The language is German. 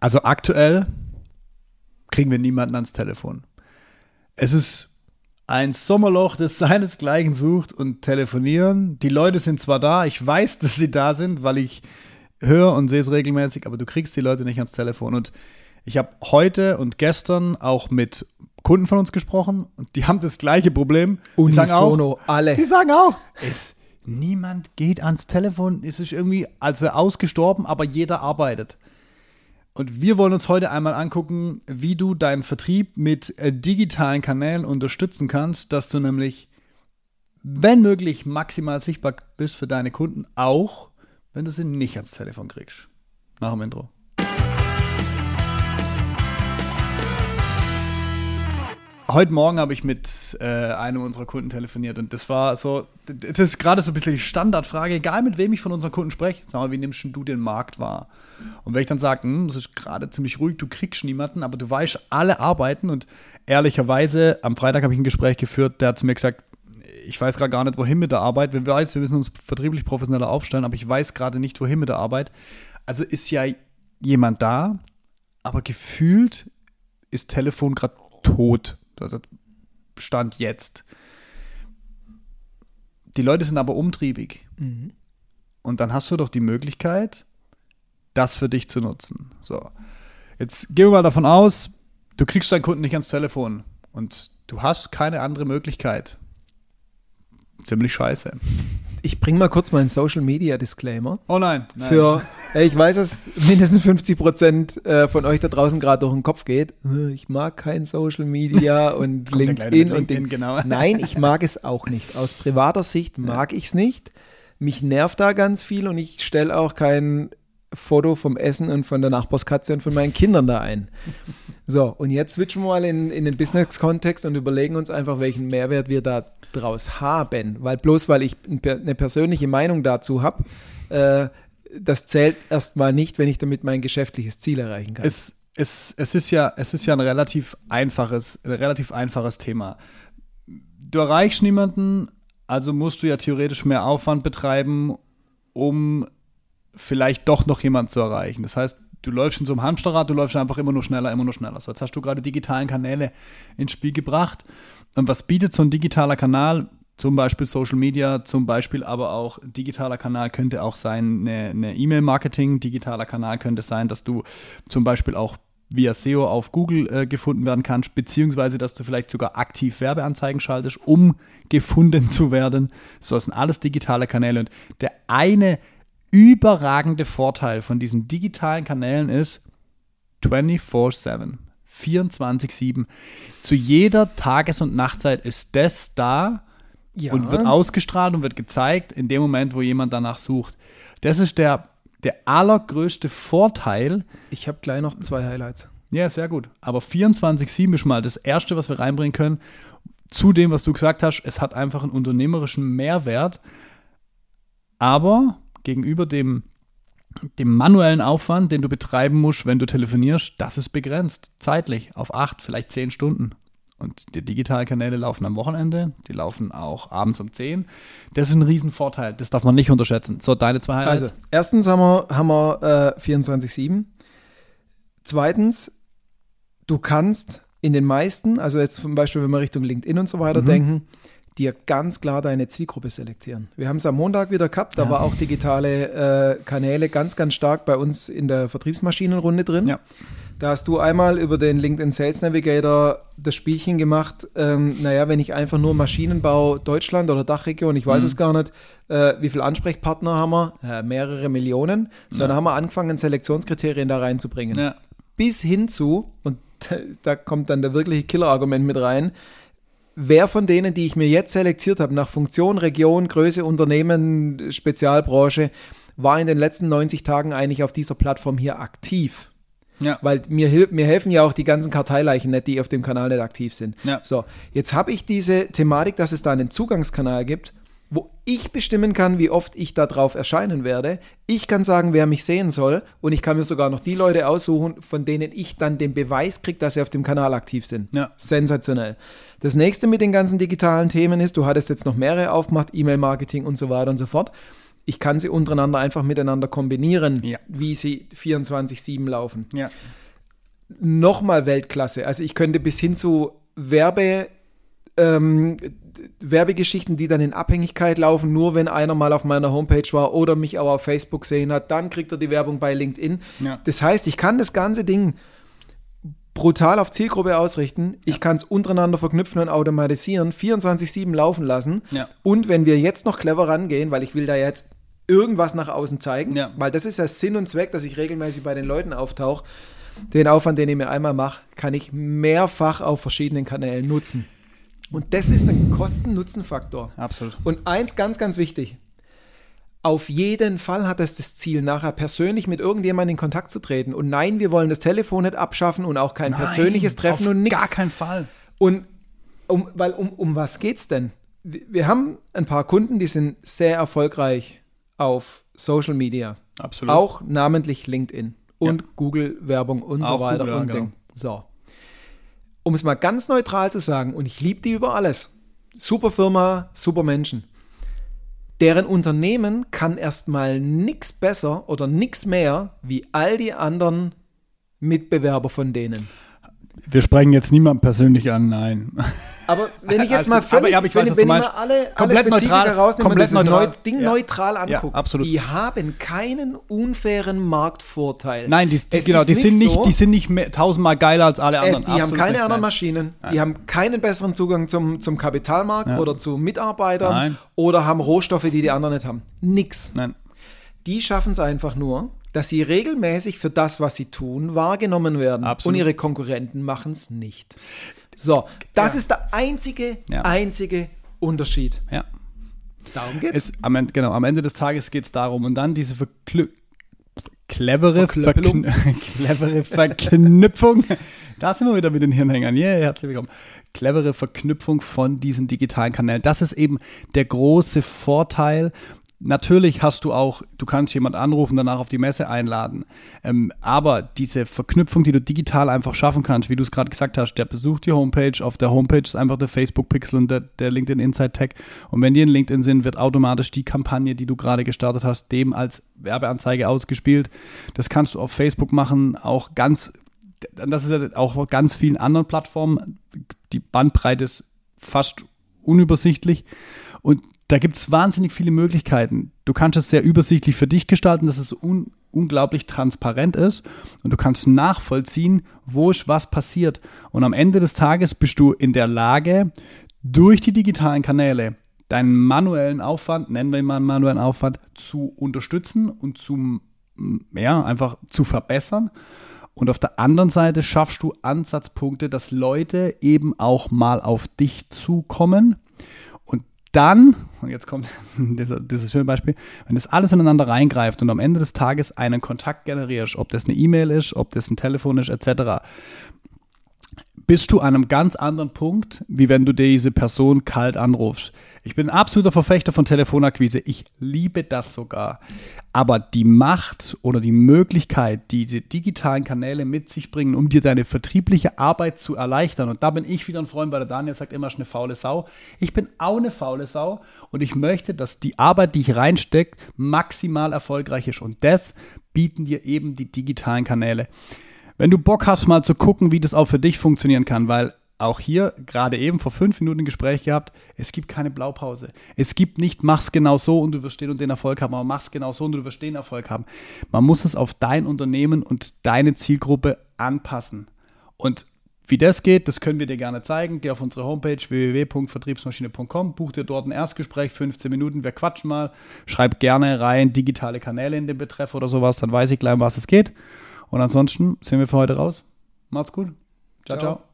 Also aktuell kriegen wir niemanden ans Telefon. Es ist ein Sommerloch, das seinesgleichen sucht und telefonieren. Die Leute sind zwar da, ich weiß, dass sie da sind, weil ich höre und sehe es regelmäßig, aber du kriegst die Leute nicht ans Telefon. Und ich habe heute und gestern auch mit Kunden von uns gesprochen und die haben das gleiche Problem. Die sagen auch, alle. Die sagen auch, es, niemand geht ans Telefon. Es ist irgendwie, als wäre ausgestorben, aber jeder arbeitet. Und wir wollen uns heute einmal angucken, wie du deinen Vertrieb mit äh, digitalen Kanälen unterstützen kannst, dass du nämlich, wenn möglich, maximal sichtbar bist für deine Kunden, auch wenn du sie nicht ans Telefon kriegst. Nach dem Intro. Heute Morgen habe ich mit äh, einem unserer Kunden telefoniert und das war so, das ist gerade so ein bisschen die Standardfrage, egal mit wem ich von unseren Kunden spreche, sag mal, wie nimmst du den Markt wahr? Und wenn ich dann sage, hm, es ist gerade ziemlich ruhig, du kriegst niemanden, aber du weißt, alle arbeiten und ehrlicherweise, am Freitag habe ich ein Gespräch geführt, der hat zu mir gesagt, ich weiß gerade gar nicht, wohin mit der Arbeit. Wir weiß, wir müssen uns vertrieblich professioneller aufstellen, aber ich weiß gerade nicht, wohin mit der Arbeit. Also ist ja jemand da, aber gefühlt ist Telefon gerade tot. Also Stand jetzt. Die Leute sind aber umtriebig. Mhm. Und dann hast du doch die Möglichkeit, das für dich zu nutzen. So. Jetzt gehen wir mal davon aus, du kriegst deinen Kunden nicht ans Telefon und du hast keine andere Möglichkeit. Ziemlich scheiße. Ich bringe mal kurz meinen Social Media Disclaimer. Oh nein. nein. Für, äh, ich weiß, dass mindestens 50 Prozent äh, von euch da draußen gerade durch den Kopf geht. Äh, Ich mag kein Social Media und LinkedIn mit und den, LinkedIn, genau. Nein, ich mag es auch nicht. Aus privater Sicht mag ich es nicht. Mich nervt da ganz viel und ich stelle auch kein Foto vom Essen und von der Nachbarskatze und von meinen Kindern da ein. So, und jetzt switchen wir mal in, in den Business-Kontext und überlegen uns einfach, welchen Mehrwert wir da draus haben. Weil bloß weil ich eine persönliche Meinung dazu habe, äh, das zählt erstmal nicht, wenn ich damit mein geschäftliches Ziel erreichen kann. es, es, es, ist ja, es ist ja ein relativ einfaches, ein relativ einfaches Thema. Du erreichst niemanden, also musst du ja theoretisch mehr Aufwand betreiben, um vielleicht doch noch jemanden zu erreichen. Das heißt, du läufst in so einem Hamsterrad, du läufst einfach immer nur schneller, immer nur schneller. So, jetzt hast du gerade digitalen Kanäle ins Spiel gebracht. Und was bietet so ein digitaler Kanal? Zum Beispiel Social Media, zum Beispiel aber auch digitaler Kanal könnte auch sein eine, E-Mail-Marketing. Digitaler Kanal könnte sein, dass du zum Beispiel auch via SEO auf Google äh, gefunden werden kannst, beziehungsweise dass du vielleicht sogar aktiv Werbeanzeigen schaltest, um gefunden zu werden. So, das sind alles digitale Kanäle. Und der eine überragende Vorteil von diesen digitalen Kanälen ist 24-7. 24-7. Zu jeder Tages- und Nachtzeit ist das da ja. und wird ausgestrahlt und wird gezeigt in dem Moment, wo jemand danach sucht. Das ist der, der allergrößte Vorteil. Ich habe gleich noch zwei Highlights. Ja, sehr gut. Aber 24-7 ist mal das Erste, was wir reinbringen können. Zu dem, was du gesagt hast, es hat einfach einen unternehmerischen Mehrwert. Aber gegenüber dem, dem manuellen Aufwand, den du betreiben musst, wenn du telefonierst, das ist begrenzt, zeitlich, auf acht, vielleicht zehn Stunden. Und die digitalen Kanäle laufen am Wochenende, die laufen auch abends um 10. Das ist ein Riesenvorteil, das darf man nicht unterschätzen. So, deine zwei Highlights. Also, erstens haben wir, haben wir äh, 24-7. Zweitens, du kannst in den meisten, also jetzt zum Beispiel, wenn wir Richtung LinkedIn und so weiter Mhm. denken, dir ganz klar deine Zielgruppe selektieren. Wir haben es am Montag wieder gehabt, da Ja. war auch digitale äh, Kanäle ganz, ganz stark bei uns in der Vertriebsmaschinenrunde drin. Ja. Da hast du einmal über den LinkedIn Sales Navigator das Spielchen gemacht, ähm, naja, wenn ich einfach nur Maschinenbau Deutschland oder Dachregion, ich weiß Mhm. es gar nicht, äh, wie viele Ansprechpartner haben wir? Äh, mehrere Millionen. So, Ja. dann haben wir angefangen, Selektionskriterien da reinzubringen. Ja. Bis hin zu, und da kommt dann der wirkliche Killer-Argument mit rein, wer von denen, die ich mir jetzt selektiert habe, nach Funktion, Region, Größe, Unternehmen, Spezialbranche, war in den letzten 90 Tagen eigentlich auf dieser Plattform hier aktiv? Ja. Weil mir, mir helfen ja auch die ganzen Karteileichen nicht, die auf dem Kanal nicht aktiv sind. Ja. So, jetzt habe ich diese Thematik, dass es da einen Zugangskanal gibt, wo ich bestimmen kann, wie oft ich da drauf erscheinen werde. Ich kann sagen, wer mich sehen soll und ich kann mir sogar noch die Leute aussuchen, von denen ich dann den Beweis kriege, dass sie auf dem Kanal aktiv sind. Ja. Sensationell. Das nächste mit den ganzen digitalen Themen ist, du hattest jetzt noch mehrere aufgemacht, E-Mail-Marketing und so weiter und so fort. Ich kann sie untereinander einfach miteinander kombinieren, Ja. wie sie 24-7 laufen. Ja. Nochmal Weltklasse. Also ich könnte bis hin zu Werbe, ähm, Werbegeschichten, die dann in Abhängigkeit laufen, nur wenn einer mal auf meiner Homepage war oder mich auch auf Facebook gesehen hat, dann kriegt er die Werbung bei LinkedIn. Ja. Das heißt, ich kann das ganze Ding brutal auf Zielgruppe ausrichten. Ich kann es untereinander verknüpfen und automatisieren, 24-7 laufen lassen. Ja. Und wenn wir jetzt noch clever rangehen, weil ich will da jetzt irgendwas nach außen zeigen, Ja. weil das ist ja Sinn und Zweck, dass ich regelmäßig bei den Leuten auftauche. Den Aufwand, den ich mir einmal mache, kann ich mehrfach auf verschiedenen Kanälen nutzen. Und das ist ein Kosten-Nutzen-Faktor. Absolut. Und eins ganz, ganz wichtig. Auf jeden Fall hat es das Ziel, nachher persönlich mit irgendjemandem in Kontakt zu treten. Und nein, wir wollen das Telefon nicht abschaffen und auch kein persönliches Treffen und nichts. Gar keinen Fall. Und um, weil um, um was geht's denn? Wir haben ein paar Kunden, die sind sehr erfolgreich auf Social Media. Absolut. Auch namentlich LinkedIn und Google-Werbung und so Auch weiter. Google, ja, und genau. Ding. So. Um es mal ganz neutral zu sagen, und ich liebe die über alles. Super Firma, super Menschen. Deren Unternehmen kann erstmal nichts besser oder nichts mehr wie all die anderen Mitbewerber von denen. Wir sprechen jetzt niemanden persönlich an, nein. Aber wenn ich jetzt mal. Aber- völlig, aber ich wenn, weiß, wenn du ich mal alle, Komplett alle neutral, rausnehme und komplett dieses neutral. Neu Ding Ja. neutral Ja, angucke, absolut. die haben keinen unfairen Marktvorteil. Nein, die, die, genau, die sind nicht, so, die sind nicht mehr, tausendmal geiler als alle äh, anderen. die haben Absolut keine nicht, anderen nein. Maschinen, die haben keinen besseren Zugang zum, zum Kapitalmarkt Ja. oder zu Mitarbeitern Nein. oder haben Rohstoffe, die die anderen nicht haben. Nix. Nein. Die schaffen es einfach nur, dass sie regelmäßig für das, was sie tun, wahrgenommen werden. Absolut. Und ihre Konkurrenten machen es nicht. So, das Ja. ist der einzige, Ja. einzige Unterschied. Ja. Darum geht's. Es, am, Ende, genau, am Ende des Tages geht es darum. Und dann diese verklü clevere. Verkn clevere Verknüpfung. da sind wir wieder mit den Hirnhängern. Yeah, herzlich willkommen. Clevere Verknüpfung von diesen digitalen Kanälen. Das ist eben der große Vorteil. Natürlich hast du auch, du kannst jemand anrufen, danach auf die Messe einladen. Ähm, aber diese Verknüpfung, die du digital einfach schaffen kannst, wie du es gerade gesagt hast, der besucht die Homepage, auf der Homepage ist einfach der Facebook-Pixel und der, der LinkedIn Insight Tag. Und wenn die in LinkedIn sind, wird automatisch die Kampagne, die du gerade gestartet hast, dem als Werbeanzeige ausgespielt. Das kannst du auf Facebook machen, auch ganz, das ist ja auch auf ganz vielen anderen Plattformen. Die Bandbreite ist fast unübersichtlich. Und da gibt es wahnsinnig viele Möglichkeiten. Du kannst es sehr übersichtlich für dich gestalten, dass es un unglaublich transparent ist und du kannst nachvollziehen, wo ist was passiert. Und am Ende des Tages bist du in der Lage, durch die digitalen Kanäle deinen manuellen Aufwand, nennen wir ihn mal manuellen Aufwand, zu unterstützen und zu, ja, einfach zu verbessern. Und auf der anderen Seite schaffst du Ansatzpunkte, dass Leute eben auch mal auf dich zukommen. Dann, und jetzt kommt dieser, dieses schöne Beispiel, wenn das alles ineinander reingreift und am Ende des Tages einen Kontakt generierst, ob das eine E-Mail ist, ob das ein Telefon ist, etc., bist du an einem ganz anderen Punkt, wie wenn du diese Person kalt anrufst. Ich bin ein absoluter Verfechter von Telefonakquise. Ich liebe das sogar. Aber die Macht oder die Möglichkeit, die diese digitalen Kanäle mit sich bringen, um dir deine vertriebliche Arbeit zu erleichtern. Und da bin ich wieder ein Freund, weil der Daniel sagt immer, bin eine faule Sau. Ich bin auch eine faule Sau und ich möchte, dass die Arbeit, die ich reinstecke, maximal erfolgreich ist. Und das bieten dir eben die digitalen Kanäle. Wenn du Bock hast, mal zu gucken, wie das auch für dich funktionieren kann, weil auch hier gerade eben vor fünf Minuten ein Gespräch gehabt, es gibt keine Blaupause. Es gibt nicht, mach's genau so und du wirst den und den Erfolg haben, aber mach's genau so und du wirst den Erfolg haben. Man muss es auf dein Unternehmen und deine Zielgruppe anpassen. Und wie das geht, das können wir dir gerne zeigen. Geh auf unsere Homepage www.vertriebsmaschine.com, buch dir dort ein Erstgespräch, 15 Minuten, wir quatschen mal. Schreib gerne rein digitale Kanäle in den Betreff oder sowas, dann weiß ich gleich, um was es geht. Und ansonsten sind wir für heute raus. Macht's gut. ciao. Ciao. ciao.